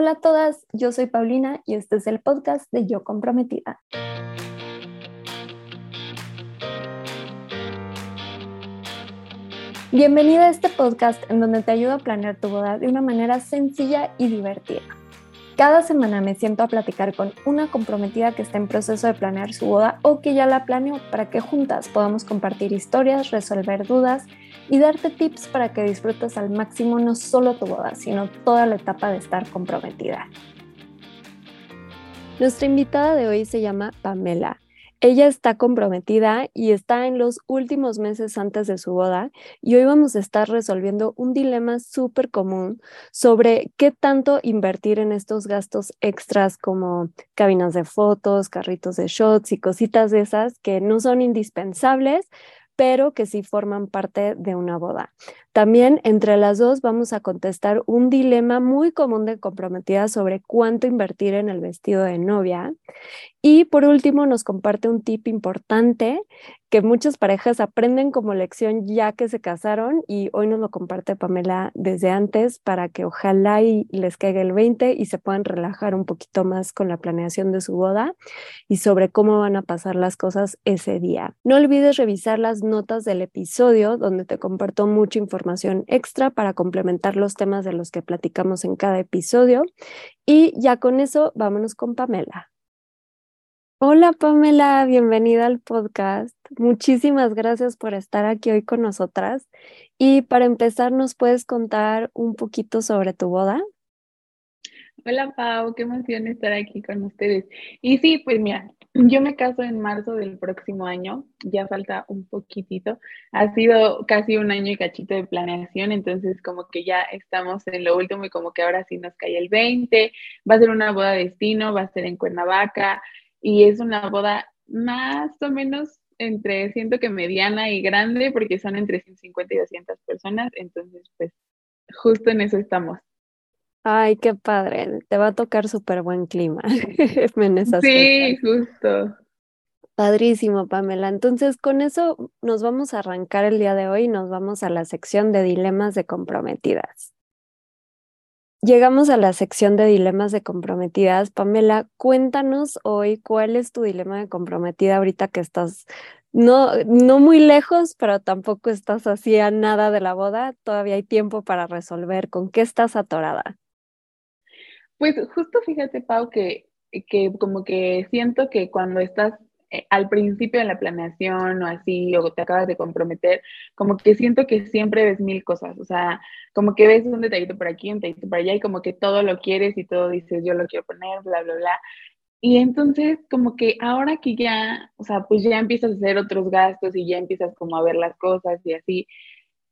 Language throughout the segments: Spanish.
Hola a todas, yo soy Paulina y este es el podcast de Yo Comprometida. Bienvenida a este podcast en donde te ayudo a planear tu boda de una manera sencilla y divertida. Cada semana me siento a platicar con una comprometida que está en proceso de planear su boda o que ya la planeó para que juntas podamos compartir historias, resolver dudas y darte tips para que disfrutes al máximo no solo tu boda, sino toda la etapa de estar comprometida. Nuestra invitada de hoy se llama Pamela. Ella está comprometida y está en los últimos meses antes de su boda y hoy vamos a estar resolviendo un dilema súper común sobre qué tanto invertir en estos gastos extras como cabinas de fotos, carritos de shots y cositas de esas que no son indispensables, pero que sí forman parte de una boda. También entre las dos vamos a contestar un dilema muy común de comprometida sobre cuánto invertir en el vestido de novia. Y por último nos comparte un tip importante que muchas parejas aprenden como lección ya que se casaron y hoy nos lo comparte Pamela desde antes para que ojalá les caiga el 20 y se puedan relajar un poquito más con la planeación de su boda y sobre cómo van a pasar las cosas ese día. No olvides revisar las notas del episodio donde te comparto mucha información extra para complementar los temas de los que platicamos en cada episodio. Y ya con eso, vámonos con Pamela. Hola Pamela, bienvenida al podcast. Muchísimas gracias por estar aquí hoy con nosotras. Y para empezar, ¿nos puedes contar un poquito sobre tu boda? Hola Pau, qué emoción estar aquí con ustedes. Y sí, pues mira, yo me caso en marzo del próximo año, ya falta un poquitito. Ha sido casi un año y cachito de planeación, entonces como que ya estamos en lo último y como que ahora sí nos cae el 20. Va a ser una boda de destino, va a ser en Cuernavaca y es una boda más o menos entre, siento que mediana y grande porque son entre 150 y 200 personas, entonces pues justo en eso estamos. Ay, qué padre. Te va a tocar súper buen clima en Sí, justo. Padrísimo, Pamela. Entonces, con eso nos vamos a arrancar el día de hoy y nos vamos a la sección de dilemas de comprometidas. Llegamos a la sección de dilemas de comprometidas. Pamela, cuéntanos hoy cuál es tu dilema de comprometida ahorita que estás no, no muy lejos, pero tampoco estás así a nada de la boda. Todavía hay tiempo para resolver con qué estás atorada. Pues justo fíjate, Pau, que, que como que siento que cuando estás eh, al principio de la planeación o así, o te acabas de comprometer, como que siento que siempre ves mil cosas, o sea, como que ves un detallito por aquí, un detallito por allá, y como que todo lo quieres y todo dices, yo lo quiero poner, bla, bla, bla. Y entonces, como que ahora que ya, o sea, pues ya empiezas a hacer otros gastos y ya empiezas como a ver las cosas y así,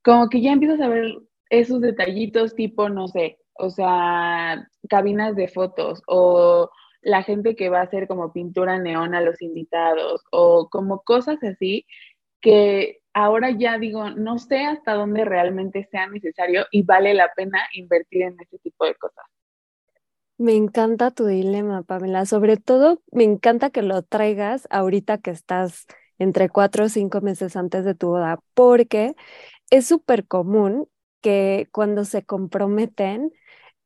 como que ya empiezas a ver esos detallitos tipo, no sé, o sea, cabinas de fotos o la gente que va a hacer como pintura neón a los invitados o como cosas así que ahora ya digo, no sé hasta dónde realmente sea necesario y vale la pena invertir en ese tipo de cosas. Me encanta tu dilema, Pamela. Sobre todo, me encanta que lo traigas ahorita que estás entre cuatro o cinco meses antes de tu boda, porque es súper común que cuando se comprometen,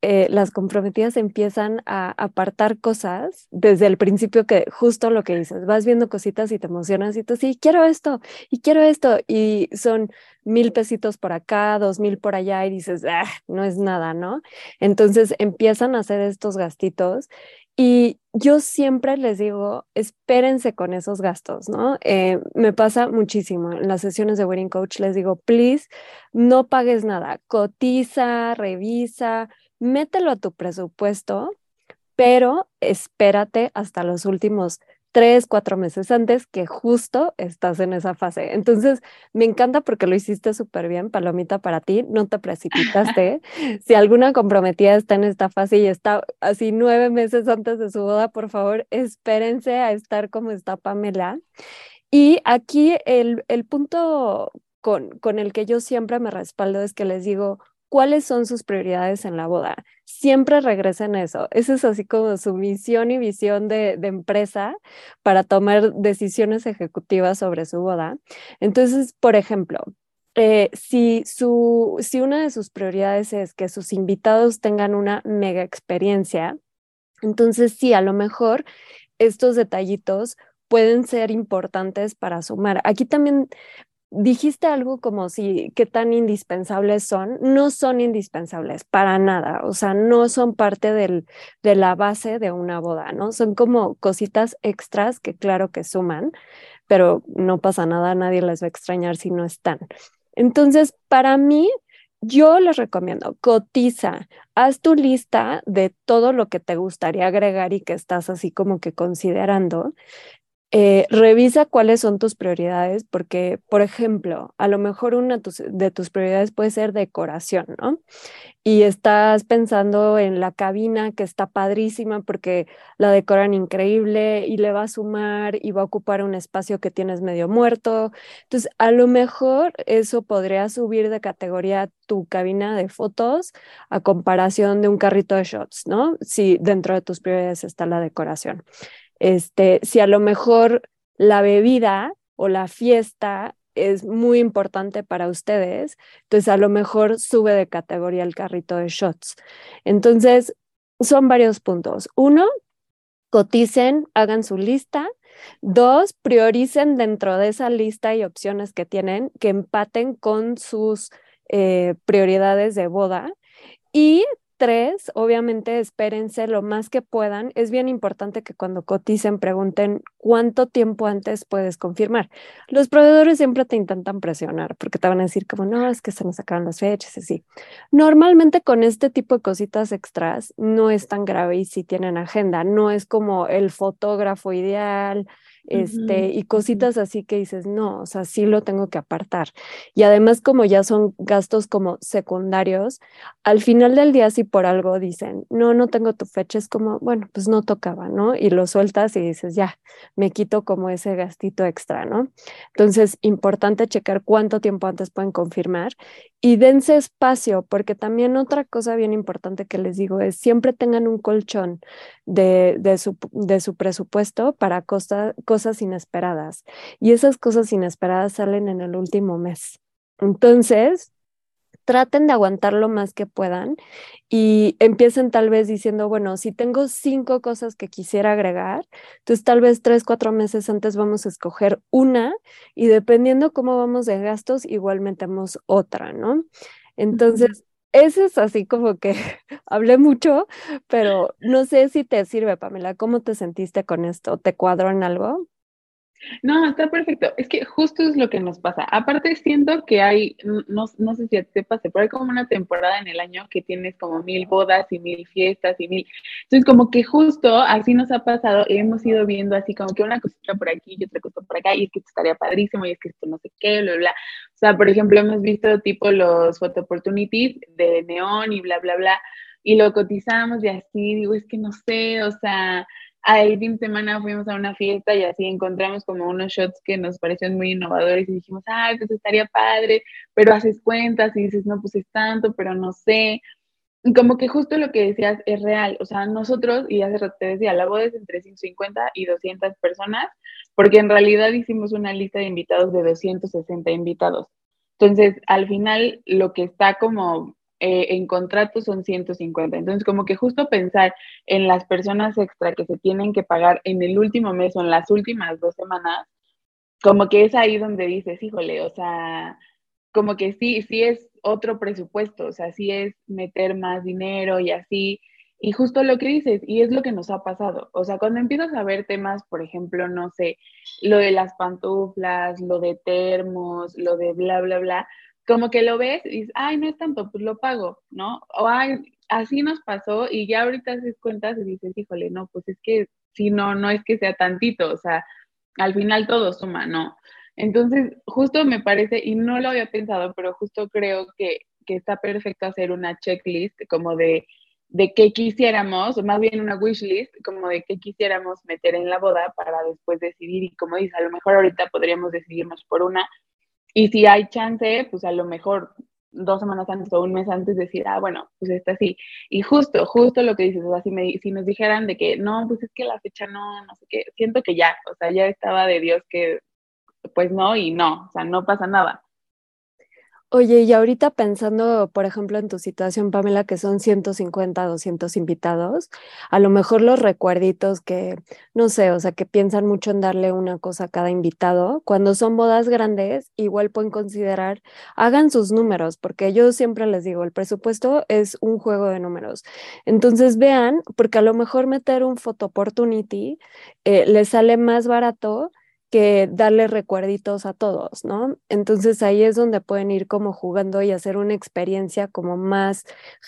eh, las comprometidas empiezan a apartar cosas desde el principio que justo lo que dices, vas viendo cositas y te emocionas y tú sí, quiero esto y quiero esto y son mil pesitos por acá, dos mil por allá y dices, ah, no es nada, ¿no? Entonces empiezan a hacer estos gastitos y yo siempre les digo, espérense con esos gastos, ¿no? Eh, me pasa muchísimo. En las sesiones de Wedding Coach les digo, please, no pagues nada, cotiza, revisa, mételo a tu presupuesto, pero espérate hasta los últimos tres, cuatro meses antes que justo estás en esa fase. Entonces, me encanta porque lo hiciste súper bien, palomita para ti, no te precipitaste. si alguna comprometida está en esta fase y está así nueve meses antes de su boda, por favor, espérense a estar como está Pamela. Y aquí el, el punto con, con el que yo siempre me respaldo es que les digo, cuáles son sus prioridades en la boda. Siempre regresen eso. Esa es así como su misión y visión de, empresa para tomar decisiones ejecutivas sobre su boda. Entonces, por ejemplo, eh, si, su, si una de sus prioridades es que sus invitados tengan una mega experiencia, entonces sí, a lo mejor estos detallitos pueden ser importantes para sumar. Aquí también dijiste algo como si qué tan indispensables son. No son indispensables para nada, o sea, no son parte del, de la base de una boda, ¿no? Son como cositas extras que claro que suman, pero no pasa nada, nadie les va a extrañar si no están. Entonces, para mí, yo les recomiendo, cotiza, haz tu lista de todo lo que te gustaría agregar y que estás así como que considerando. Eh, revisa cuáles son tus prioridades, porque, por ejemplo, a lo mejor una de tus prioridades puede ser decoración, ¿no? Y estás pensando en la cabina que está padrísima porque la decoran increíble y le va a sumar y va a ocupar un espacio que tienes medio muerto. Entonces, a lo mejor eso podría subir de categoría tu cabina de fotos a comparación de un carrito de shots, ¿no? Si dentro de tus prioridades está la decoración. Este, si a lo mejor la bebida o la fiesta es muy importante para ustedes, entonces a lo mejor sube de categoría el carrito de shots. Entonces, son varios puntos. Uno, coticen, hagan su lista. Dos, prioricen dentro de esa lista y opciones que tienen que empaten con sus eh, prioridades de boda. Y tres, obviamente espérense lo más que puedan. Es bien importante que cuando coticen pregunten cuánto tiempo antes puedes confirmar. Los proveedores siempre te intentan presionar porque te van a decir como, no, es que se nos acaban las fechas, así. Normalmente con este tipo de cositas extras no es tan grave y si tienen agenda, no es como el fotógrafo ideal, este, y cositas así que dices, no, o sea, sí lo tengo que apartar. Y además, como ya son gastos como secundarios, al final del día, si por algo dicen, no, no tengo tu fecha, es como, bueno, pues no tocaba, ¿no? Y lo sueltas y dices, ya, me quito como ese gastito extra, ¿no? Entonces, importante checar cuánto tiempo antes pueden confirmar y dense espacio, porque también otra cosa bien importante que les digo es siempre tengan un colchón de, de, su, de su, presupuesto para cosas inesperadas. Y esas cosas inesperadas salen en el último mes. Entonces, traten de aguantar lo más que puedan y empiecen tal vez diciendo, bueno, si tengo cinco cosas que quisiera agregar, entonces tal vez tres, cuatro meses antes vamos a escoger una y dependiendo cómo vamos de gastos, igual metemos otra, ¿no? Entonces, eso es así como que hablé mucho, pero no sé si te sirve, Pamela. ¿Cómo te sentiste con esto? ¿Te cuadró en algo? No, está perfecto. Es que justo es lo que nos pasa. Aparte, siento que hay, no, no sé si te pase, pero hay como una temporada en el año que tienes como mil bodas y mil fiestas y mil. Entonces, como que justo así nos ha pasado, hemos ido viendo así como que una cosita por aquí y otra cosa por acá, y es que esto estaría padrísimo, y es que esto no sé qué, bla, bla. O sea, por ejemplo, hemos visto tipo los photo opportunities de neón y bla, bla, bla, y lo cotizamos y así, digo, es que no sé, o sea el fin de semana fuimos a una fiesta y así encontramos como unos shots que nos parecieron muy innovadores y dijimos, ay, pues estaría padre, pero haces cuentas y dices, no, pues es tanto, pero no sé. Y como que justo lo que decías es real, o sea, nosotros, y hace rato te decía, la boda es entre 150 y 200 personas, porque en realidad hicimos una lista de invitados de 260 invitados. Entonces, al final, lo que está como eh, en contrato son 150. Entonces, como que justo pensar en las personas extra que se tienen que pagar en el último mes o en las últimas dos semanas, como que es ahí donde dices, híjole, o sea, como que sí, sí es otro presupuesto, o sea, sí es meter más dinero y así. Y justo lo que dices, y es lo que nos ha pasado. O sea, cuando empiezas a ver temas, por ejemplo, no sé, lo de las pantuflas, lo de termos, lo de bla, bla, bla, como que lo ves y dices, ay, no es tanto, pues lo pago, ¿no? O ay, así nos pasó y ya ahorita haces cuentas y dices, híjole, no, pues es que si no, no es que sea tantito, o sea, al final todo suma, ¿no? Entonces, justo me parece, y no lo había pensado, pero justo creo que, que está perfecto hacer una checklist como de, de qué quisiéramos, o más bien una wish list, como de qué quisiéramos meter en la boda para después decidir. Y como dices, a lo mejor ahorita podríamos decidirnos por una, y si hay chance, pues a lo mejor dos semanas antes o un mes antes decir, ah, bueno, pues está así. Y justo, justo lo que dices, o sea, si, me, si nos dijeran de que no, pues es que la fecha no, no sé qué, siento que ya, o sea, ya estaba de Dios que, pues no y no, o sea, no pasa nada. Oye, y ahorita pensando, por ejemplo, en tu situación, Pamela, que son 150, 200 invitados, a lo mejor los recuerditos que, no sé, o sea, que piensan mucho en darle una cosa a cada invitado, cuando son bodas grandes, igual pueden considerar, hagan sus números, porque yo siempre les digo, el presupuesto es un juego de números. Entonces vean, porque a lo mejor meter un photo opportunity eh, les sale más barato que darle recuerditos a todos, ¿no? Entonces ahí es donde pueden ir como jugando y hacer una experiencia como más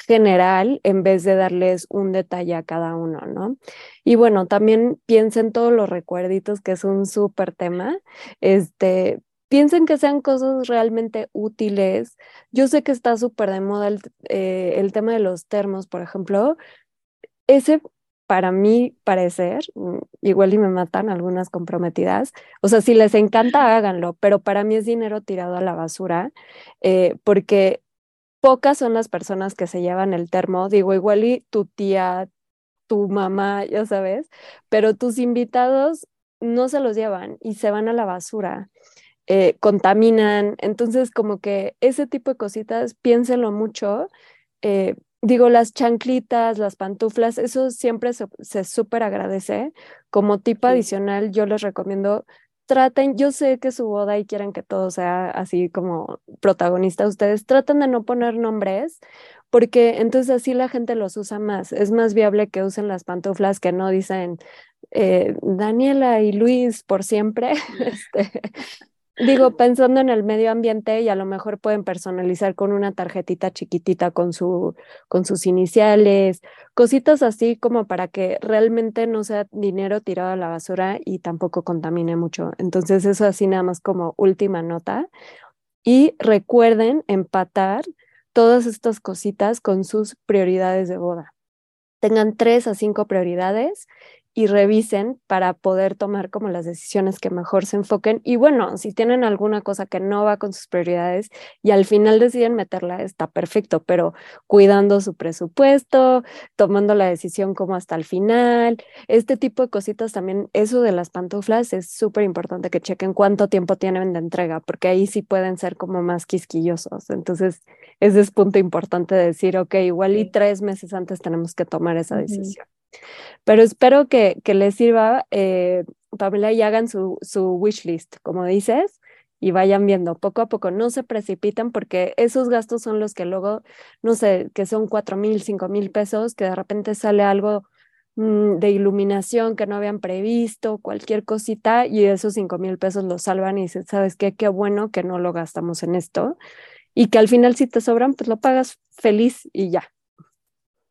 general en vez de darles un detalle a cada uno, ¿no? Y bueno, también piensen todos los recuerditos, que es un súper tema. Este, piensen que sean cosas realmente útiles. Yo sé que está súper de moda el, eh, el tema de los termos, por ejemplo. Ese para mí parecer, mm, igual y me matan algunas comprometidas, o sea, si les encanta, háganlo, pero para mí es dinero tirado a la basura, eh, porque pocas son las personas que se llevan el termo, digo, igual y tu tía, tu mamá, ya sabes, pero tus invitados no se los llevan y se van a la basura. Eh, contaminan, entonces como que ese tipo de cositas, piénsenlo mucho, eh, digo, las chanclitas, las pantuflas, eso siempre se, súper agradece. Como tipo adicional, yo les recomiendo, traten, yo sé que su boda y quieren que todo sea así como protagonista, ustedes traten de no poner nombres, porque entonces así la gente los usa más. Es más viable que usen las pantuflas que no dicen eh, Daniela y Luis por siempre. este, Digo, pensando en el medio ambiente y a lo mejor pueden personalizar con una tarjetita chiquitita con, su, con sus iniciales, cositas así como para que realmente no sea dinero tirado a la basura y tampoco contamine mucho. Entonces eso así nada más como última nota. Y recuerden empatar todas estas cositas con sus prioridades de boda. Tengan tres a cinco prioridades y revisen para poder tomar como las decisiones que mejor se enfoquen. Y bueno, si tienen alguna cosa que no va con sus prioridades y al final deciden meterla, está perfecto, pero cuidando su presupuesto, tomando la decisión como hasta el final, este tipo de cositas también, eso de las pantuflas es súper importante que chequen cuánto tiempo tienen de entrega, porque ahí sí pueden ser como más quisquillosos. Entonces, ese es punto importante de decir, ok, igual y tres meses antes tenemos que tomar esa decisión. Pero espero que, que les sirva, eh, Pamela, y hagan su, su wish list, como dices, y vayan viendo poco a poco. No se precipiten porque esos gastos son los que luego, no sé, que son cuatro mil, cinco mil pesos, que de repente sale algo mm, de iluminación que no habían previsto, cualquier cosita, y esos cinco mil pesos los salvan y dicen, ¿sabes qué? Qué bueno que no lo gastamos en esto. Y que al final si te sobran, pues lo pagas feliz y ya.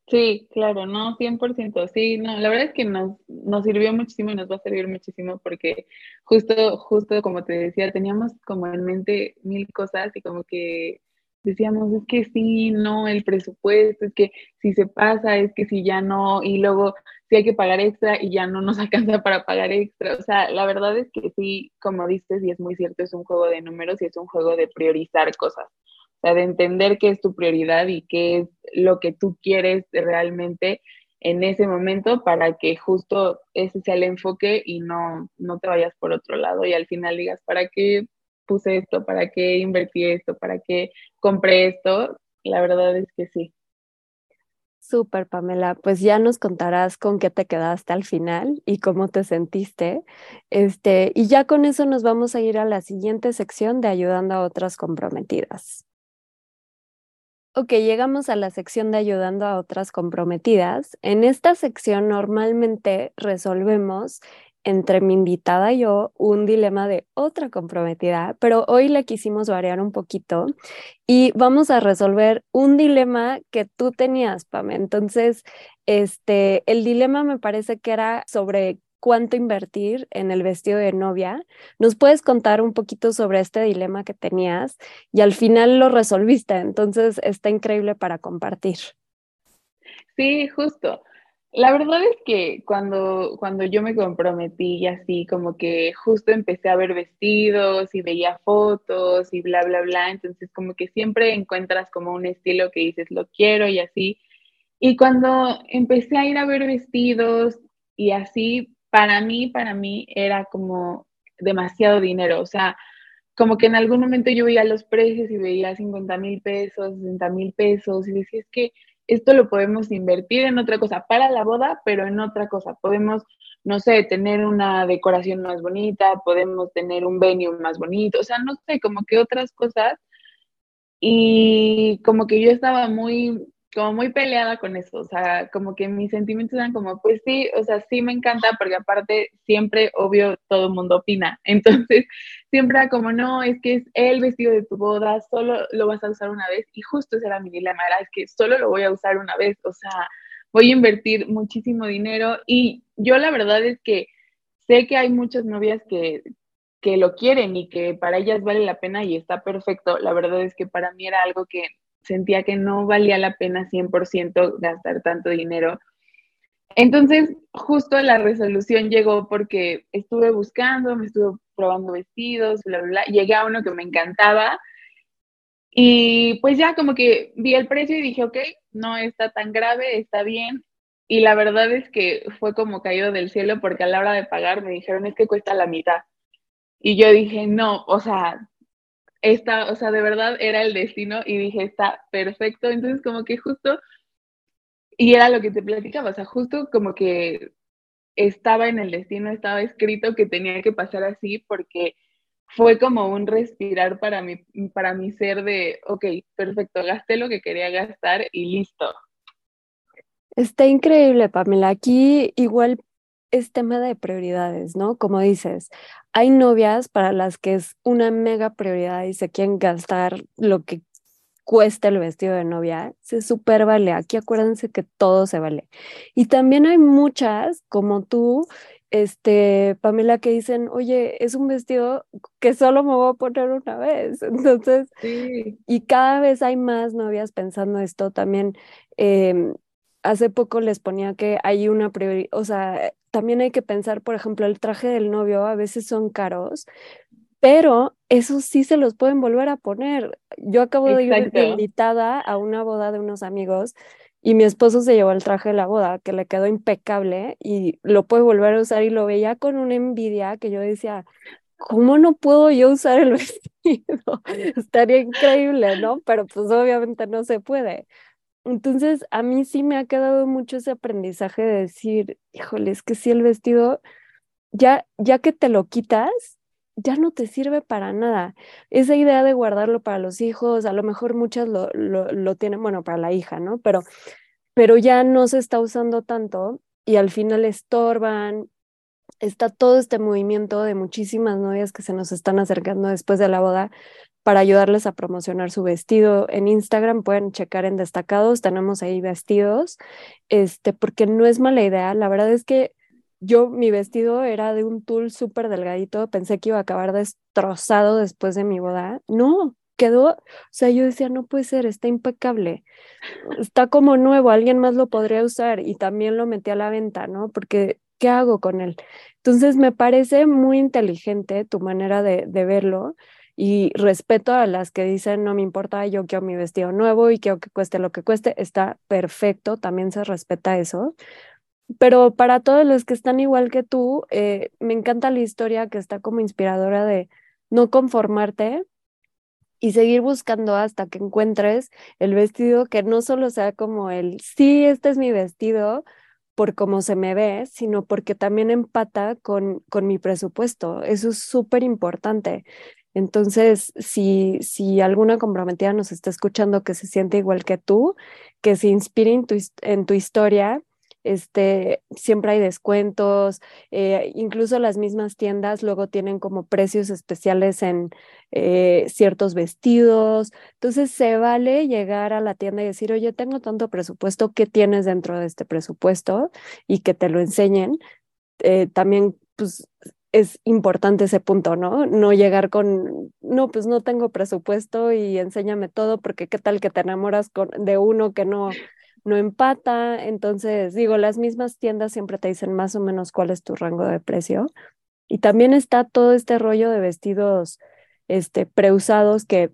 Sí, claro, no, 100%, sí, no, la verdad es que nos, nos sirvió muchísimo y nos va a servir muchísimo porque justo, justo como te decía, teníamos como en mente mil cosas y como que decíamos, es que sí, no, el presupuesto, es que si se pasa, es que si ya no, y luego si hay que pagar extra y ya no nos alcanza para pagar extra, o sea, la verdad es que sí, como dices, y es muy cierto, es un juego de números y es un juego de priorizar cosas sea, de entender qué es tu prioridad y qué es lo que tú quieres realmente en ese momento para que justo ese sea el enfoque y no, no te vayas por otro lado y al final digas, ¿para qué puse esto? ¿Para qué invertí esto? ¿Para qué compré esto? La verdad es que sí. Súper, Pamela. Pues ya nos contarás con qué te quedaste al final y cómo te sentiste. Este, y ya con eso nos vamos a ir a la siguiente sección de ayudando a otras comprometidas. Ok, llegamos a la sección de ayudando a otras comprometidas. En esta sección normalmente resolvemos entre mi invitada y yo un dilema de otra comprometida, pero hoy le quisimos variar un poquito y vamos a resolver un dilema que tú tenías, Pam. Entonces, este, el dilema me parece que era sobre cuánto invertir en el vestido de novia. ¿Nos puedes contar un poquito sobre este dilema que tenías y al final lo resolviste? Entonces está increíble para compartir. Sí, justo. La verdad es que cuando, cuando yo me comprometí y así, como que justo empecé a ver vestidos y veía fotos y bla, bla, bla, entonces como que siempre encuentras como un estilo que dices, lo quiero y así. Y cuando empecé a ir a ver vestidos y así, para mí, para mí era como demasiado dinero. O sea, como que en algún momento yo veía los precios y veía 50 mil pesos, 60 mil pesos y decía, es que esto lo podemos invertir en otra cosa, para la boda, pero en otra cosa. Podemos, no sé, tener una decoración más bonita, podemos tener un venue más bonito, o sea, no sé, como que otras cosas. Y como que yo estaba muy como muy peleada con eso, o sea, como que mis sentimientos eran como, pues sí, o sea, sí me encanta, porque aparte siempre, obvio, todo el mundo opina, entonces siempre era como, no, es que es el vestido de tu boda, solo lo vas a usar una vez, y justo ese era mi dilema, era, es que solo lo voy a usar una vez, o sea, voy a invertir muchísimo dinero, y yo la verdad es que sé que hay muchas novias que, que lo quieren y que para ellas vale la pena y está perfecto, la verdad es que para mí era algo que sentía que no valía la pena 100% gastar tanto dinero. Entonces, justo la resolución llegó porque estuve buscando, me estuve probando vestidos, bla, bla, bla. Llegué a uno que me encantaba y pues ya como que vi el precio y dije, ok, no está tan grave, está bien. Y la verdad es que fue como caído del cielo porque a la hora de pagar me dijeron, es que cuesta la mitad. Y yo dije, no, o sea, esta, o sea, de verdad era el destino y dije, está perfecto. Entonces, como que justo, y era lo que te platicaba, o sea, justo como que estaba en el destino, estaba escrito que tenía que pasar así porque fue como un respirar para mi, para mi ser de, ok, perfecto, gasté lo que quería gastar y listo. Está increíble, Pamela. Aquí igual es tema de prioridades, ¿no? Como dices, hay novias para las que es una mega prioridad y se quieren gastar lo que cuesta el vestido de novia, se súper vale. Aquí acuérdense que todo se vale. Y también hay muchas, como tú, este, Pamela, que dicen, oye, es un vestido que solo me voy a poner una vez. Entonces, y cada vez hay más novias pensando esto también. Em, hace poco les ponía que hay una prioridad, o sea, también hay que pensar, por ejemplo, el traje del novio a veces son caros, pero esos sí se los pueden volver a poner. Yo acabo de ir invitada a una boda de unos amigos y mi esposo se llevó el traje de la boda, que le quedó impecable y lo puede volver a usar y lo veía con una envidia que yo decía, ¿cómo no puedo yo usar el vestido? Estaría increíble, ¿no? Pero pues obviamente no se puede. Entonces, a mí sí me ha quedado mucho ese aprendizaje de decir, híjole, es que si el vestido, ya, ya que te lo quitas, ya no te sirve para nada. Esa idea de guardarlo para los hijos, a lo mejor muchas lo, lo, lo tienen, bueno, para la hija, ¿no? Pero, pero ya no se está usando tanto y al final estorban. Está todo este movimiento de muchísimas novias que se nos están acercando después de la boda para ayudarles a promocionar su vestido. En Instagram pueden checar en destacados, tenemos ahí vestidos, este, porque no es mala idea. La verdad es que yo, mi vestido era de un tul súper delgadito, pensé que iba a acabar destrozado después de mi boda. No, quedó, o sea, yo decía, no puede ser, está impecable, está como nuevo, alguien más lo podría usar y también lo metí a la venta, ¿no? Porque, ¿qué hago con él? Entonces, me parece muy inteligente tu manera de, de verlo y respeto a las que dicen no me importa, yo quiero mi vestido nuevo y quiero que cueste lo que cueste, está perfecto, también se respeta eso. Pero para todos los que están igual que tú, eh, me encanta la historia que está como inspiradora de no conformarte y seguir buscando hasta que encuentres el vestido que no solo sea como el, sí, este es mi vestido por cómo se me ve, sino porque también empata con, con mi presupuesto. Eso es súper importante. Entonces, si, si alguna comprometida nos está escuchando que se siente igual que tú, que se inspire en tu, en tu historia, este, siempre hay descuentos, eh, incluso las mismas tiendas luego tienen como precios especiales en eh, ciertos vestidos. Entonces, se vale llegar a la tienda y decir, oye, tengo tanto presupuesto, ¿qué tienes dentro de este presupuesto? Y que te lo enseñen. Eh, también, pues, es importante ese punto, ¿no? No llegar con, no, pues no tengo presupuesto y enséñame todo, porque qué tal que te enamoras con, de uno que no, no empata. Entonces, digo, las mismas tiendas siempre te dicen más o menos cuál es tu rango de precio. Y también está todo este rollo de vestidos este, preusados que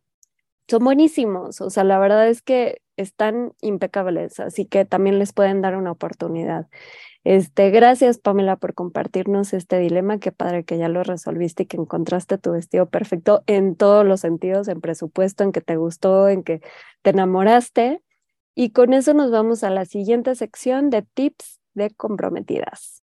son buenísimos. O sea, la verdad es que están impecables, así que también les pueden dar una oportunidad. Este, gracias Pamela por compartirnos este dilema, qué padre que ya lo resolviste y que encontraste tu vestido perfecto en todos los sentidos, en presupuesto, en que te gustó, en que te enamoraste. Y con eso nos vamos a la siguiente sección de tips de comprometidas.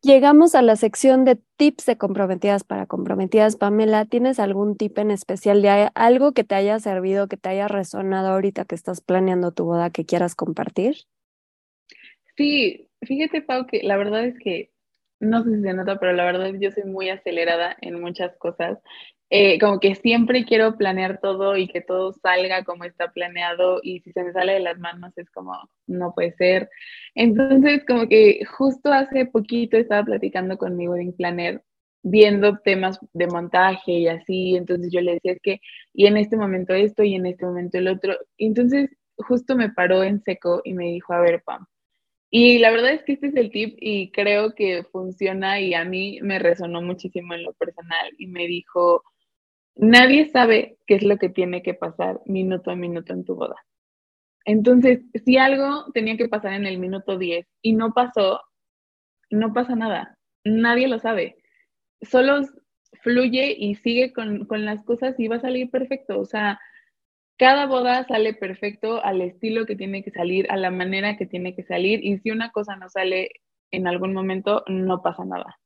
Llegamos a la sección de tips de comprometidas para comprometidas. Pamela, ¿tienes algún tip en especial de algo que te haya servido, que te haya resonado ahorita que estás planeando tu boda que quieras compartir? Sí, fíjate, Pau, que la verdad es que no sé si se nota, pero la verdad yo soy muy acelerada en muchas cosas. Eh, como que siempre quiero planear todo y que todo salga como está planeado y si se me sale de las manos es como, no puede ser. Entonces, como que justo hace poquito estaba platicando con mi wedding planner viendo temas de montaje y así, entonces yo le decía es que, y en este momento esto y en este momento el otro, entonces justo me paró en seco y me dijo, a ver, Pam, y la verdad es que este es el tip y creo que funciona y a mí me resonó muchísimo en lo personal y me dijo, nadie sabe qué es lo que tiene que pasar minuto a minuto en tu boda. Entonces, si algo tenía que pasar en el minuto 10 y no pasó, no pasa nada. Nadie lo sabe. Solo fluye y sigue con, con las cosas y va a salir perfecto. O sea, cada boda sale perfecto al estilo que tiene que salir, a la manera que tiene que salir y si una cosa no sale en algún momento, no pasa nada.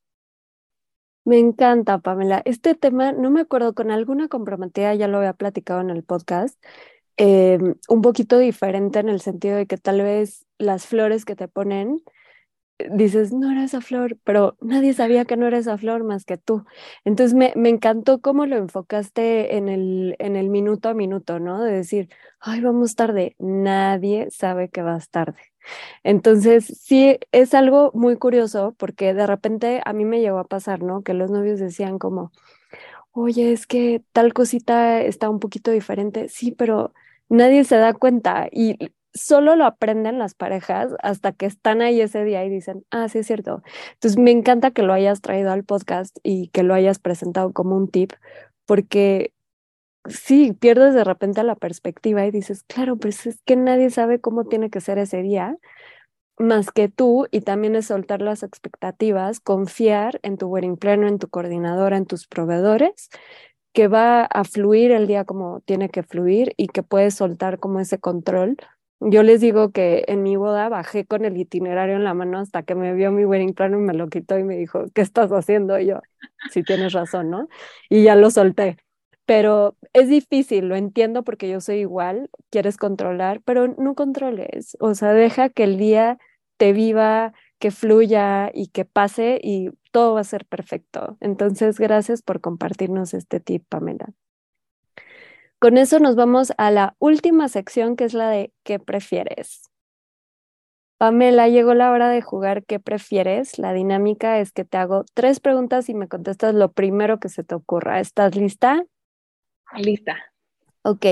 Me encanta, Pamela. Este tema, no me acuerdo, con alguna comprometida ya lo había platicado en el podcast, em, un poquito diferente en el sentido de que tal vez las flores que te ponen dices, no era esa flor, pero nadie sabía que no era esa flor más que tú. Entonces me, me encantó cómo lo enfocaste en el, en el minuto a minuto, ¿no? De decir, ay, vamos tarde, nadie sabe que vas tarde. Entonces, sí, es algo muy curioso porque de repente a mí me llegó a pasar, ¿no? Que los novios decían como, oye, es que tal cosita está un poquito diferente, sí, pero nadie se da cuenta y solo lo aprenden las parejas hasta que están ahí ese día y dicen, ah, sí es cierto. Entonces me encanta que lo hayas traído al podcast y que lo hayas presentado como un tip, porque sí, pierdes de repente la perspectiva y dices, claro, pues es que nadie sabe cómo tiene que ser ese día más que tú y también es soltar las expectativas, confiar en tu wedding planner, en tu coordinadora, en tus proveedores que va a fluir el día como tiene que fluir y que puedes soltar como ese control yo les digo que en mi boda bajé con el itinerario en la mano hasta que me vio mi wedding planner y me lo quitó y me dijo, ¿qué estás haciendo? Y yo, si tienes razón, ¿no? Y ya lo solté. Pero es difícil, lo entiendo porque yo soy igual, quieres controlar, pero no controles. O sea, deja que el día te viva, que fluya y que pase y todo va a ser perfecto. Entonces, gracias por compartirnos este tip, Pamela. Con eso nos vamos a la última sección que es la de ¿qué prefieres? Pamela, llegó la hora de jugar ¿qué prefieres? La dinámica es que te hago tres preguntas y me contestas lo primero que se te ocurra. ¿Estás lista? Lista. Ok.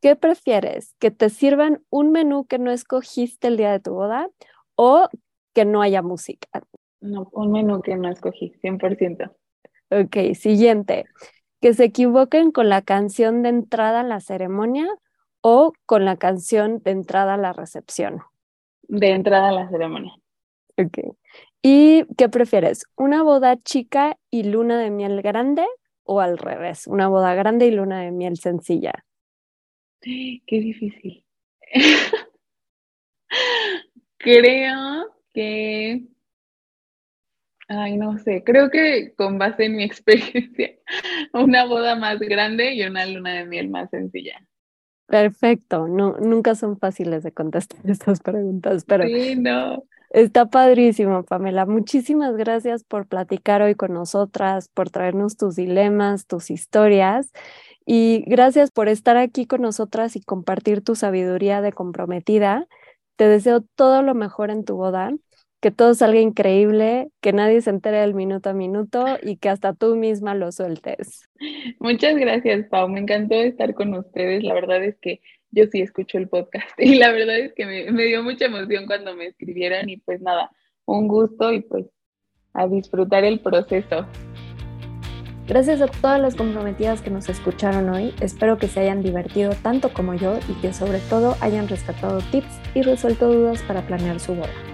¿Qué prefieres? ¿Que te sirvan un menú que no escogiste el día de tu boda o que no haya música? No, un menú que no escogí, 100%. Ok, siguiente que se equivoquen con la canción de entrada a la ceremonia o con la canción de entrada a la recepción. De entrada a la ceremonia. Ok. ¿Y qué prefieres? ¿Una boda chica y luna de miel grande o al revés? ¿Una boda grande y luna de miel sencilla? Qué difícil. Creo que Ay, no sé, creo que con base en mi experiencia, una boda más grande y una luna de miel más sencilla. Perfecto, no, nunca son fáciles de contestar estas preguntas, pero sí, no. está padrísimo, Pamela. Muchísimas gracias por platicar hoy con nosotras, por traernos tus dilemas, tus historias y gracias por estar aquí con nosotras y compartir tu sabiduría de comprometida. Te deseo todo lo mejor en tu boda que todo salga increíble, que nadie se entere del minuto a minuto y que hasta tú misma lo sueltes. Muchas gracias, Pau. Me encantó estar con ustedes. La verdad es que yo sí escucho el podcast y la verdad es que me, me dio mucha emoción cuando me escribieron y pues nada, un gusto y pues a disfrutar el proceso. Gracias a todas las comprometidas que nos escucharon hoy, espero que se hayan divertido tanto como yo y que sobre todo hayan rescatado tips y resuelto dudas para planear su boda.